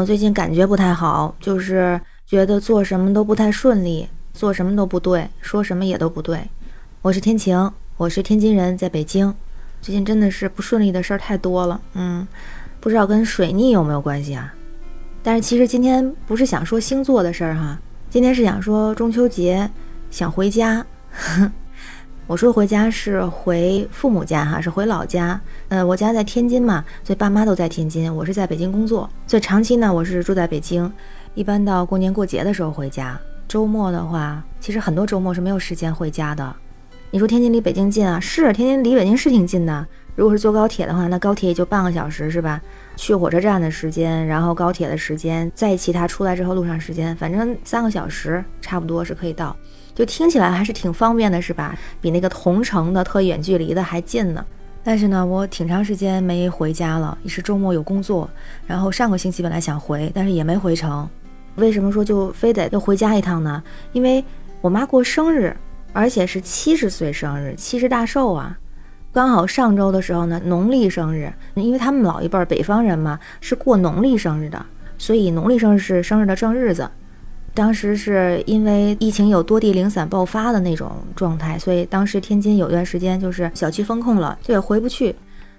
后最近感觉不太好，就是觉得做什么都不太顺利，做什么都不对，说什么也都不对。我是天晴，我是天津人，在北京。最近真的是不顺利的事儿太多了，嗯，不知道跟水逆有没有关系啊？但是其实今天不是想说星座的事儿哈，今天是想说中秋节想回家。我说回家是回父母家哈，是回老家。呃，我家在天津嘛，所以爸妈都在天津。我是在北京工作，所以长期呢我是住在北京。一般到过年过节的时候回家，周末的话，其实很多周末是没有时间回家的。你说天津离北京近啊？是，天津离北京是挺近的。如果是坐高铁的话，那高铁也就半个小时是吧？去火车站的时间，然后高铁的时间，再其他出来之后路上时间，反正三个小时差不多是可以到。就听起来还是挺方便的，是吧？比那个同城的特远距离的还近呢。但是呢，我挺长时间没回家了，一是周末有工作，然后上个星期本来想回，但是也没回成。为什么说就非得要回家一趟呢？因为我妈过生日，而且是七十岁生日，七十大寿啊。刚好上周的时候呢，农历生日，因为他们老一辈北方人嘛，是过农历生日的，所以农历生日是生日的正日子。当时是因为疫情有多地零散爆发的那种状态，所以当时天津有段时间就是小区封控了，就也回不去，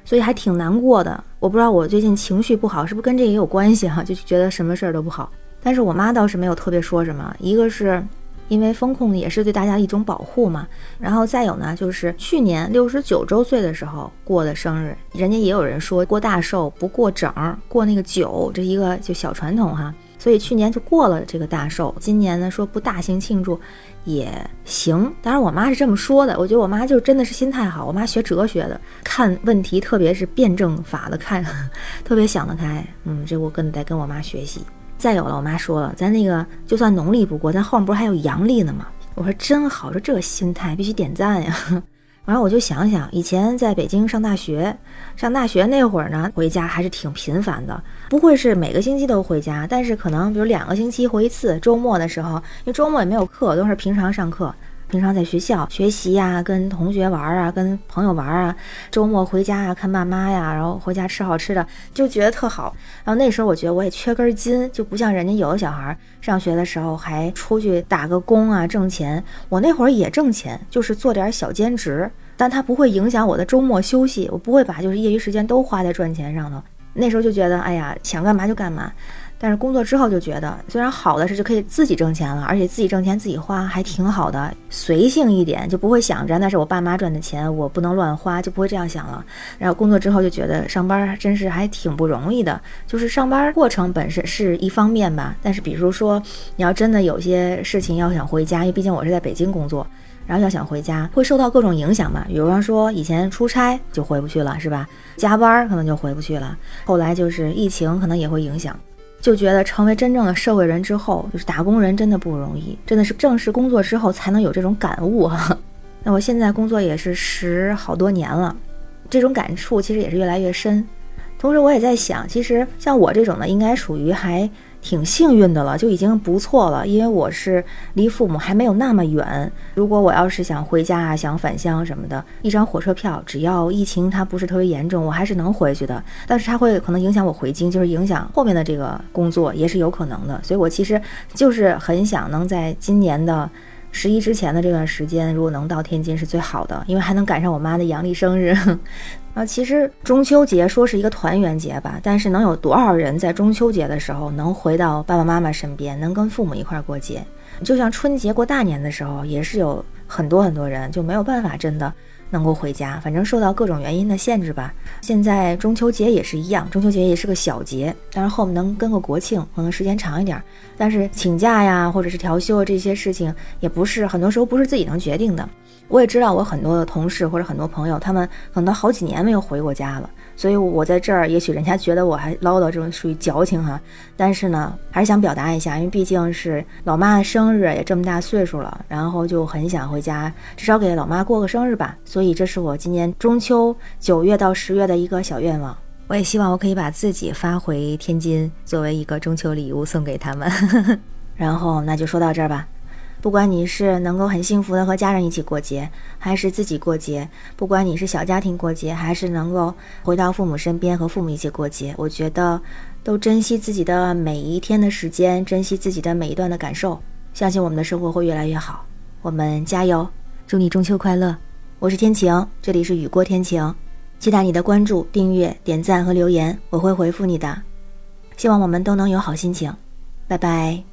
所以还挺难过的。我不知道我最近情绪不好是不是跟这也有关系哈，就觉得什么事儿都不好。但是我妈倒是没有特别说什么，一个是因为封控也是对大家一种保护嘛，然后再有呢就是去年六十九周岁的时候过的生日，人家也有人说过大寿不过整儿，过那个九，这一个就小传统哈。所以去年就过了这个大寿，今年呢说不大型庆祝也行。当然我妈是这么说的，我觉得我妈就真的是心态好。我妈学哲学的，看问题特别是辩证法的看，特别想得开。嗯，这我跟得跟我妈学习。再有了，我妈说了，咱那个就算农历不过，咱后面不是还有阳历呢吗？我说真好，说这心态必须点赞呀。然后我就想想，以前在北京上大学，上大学那会儿呢，回家还是挺频繁的，不会是每个星期都回家，但是可能比如两个星期回一次。周末的时候，因为周末也没有课，都是平常上课。平常在学校学习呀，跟同学玩啊，跟朋友玩啊，周末回家啊看爸妈呀，然后回家吃好吃的，就觉得特好。然后那时候我觉得我也缺根筋，就不像人家有的小孩上学的时候还出去打个工啊挣钱。我那会儿也挣钱，就是做点小兼职，但它不会影响我的周末休息，我不会把就是业余时间都花在赚钱上头。那时候就觉得，哎呀，想干嘛就干嘛。但是工作之后就觉得，虽然好的是就可以自己挣钱了，而且自己挣钱自己花还挺好的，随性一点就不会想着那是我爸妈赚的钱，我不能乱花，就不会这样想了。然后工作之后就觉得上班真是还挺不容易的，就是上班过程本身是一方面吧，但是比如说你要真的有些事情要想回家，因为毕竟我是在北京工作，然后要想回家会受到各种影响嘛，比方说以前出差就回不去了，是吧？加班可能就回不去了，后来就是疫情可能也会影响。就觉得成为真正的社会人之后，就是打工人真的不容易，真的是正式工作之后才能有这种感悟哈。那我现在工作也是十好多年了，这种感触其实也是越来越深。同时我也在想，其实像我这种的，应该属于还。挺幸运的了，就已经不错了。因为我是离父母还没有那么远。如果我要是想回家啊，想返乡什么的，一张火车票，只要疫情它不是特别严重，我还是能回去的。但是它会可能影响我回京，就是影响后面的这个工作，也是有可能的。所以我其实就是很想能在今年的十一之前的这段时间，如果能到天津是最好的，因为还能赶上我妈的阳历生日。啊，其实中秋节说是一个团圆节吧，但是能有多少人在中秋节的时候能回到爸爸妈妈身边，能跟父母一块过节？就像春节过大年的时候，也是有很多很多人就没有办法真的能够回家，反正受到各种原因的限制吧。现在中秋节也是一样，中秋节也是个小节，但是后面能跟个国庆，可能时间长一点，但是请假呀，或者是调休这些事情，也不是很多时候不是自己能决定的。我也知道，我很多的同事或者很多朋友，他们可能好几年没有回过家了，所以我在这儿，也许人家觉得我还唠叨，这种属于矫情哈。但是呢，还是想表达一下，因为毕竟是老妈的生日，也这么大岁数了，然后就很想回家，至少给老妈过个生日吧。所以这是我今年中秋九月到十月的一个小愿望。我也希望我可以把自己发回天津，作为一个中秋礼物送给他们。然后那就说到这儿吧。不管你是能够很幸福的和家人一起过节，还是自己过节；不管你是小家庭过节，还是能够回到父母身边和父母一起过节，我觉得都珍惜自己的每一天的时间，珍惜自己的每一段的感受，相信我们的生活会越来越好。我们加油！祝你中秋快乐！我是天晴，这里是雨过天晴，期待你的关注、订阅、点赞和留言，我会回复你的。希望我们都能有好心情，拜拜。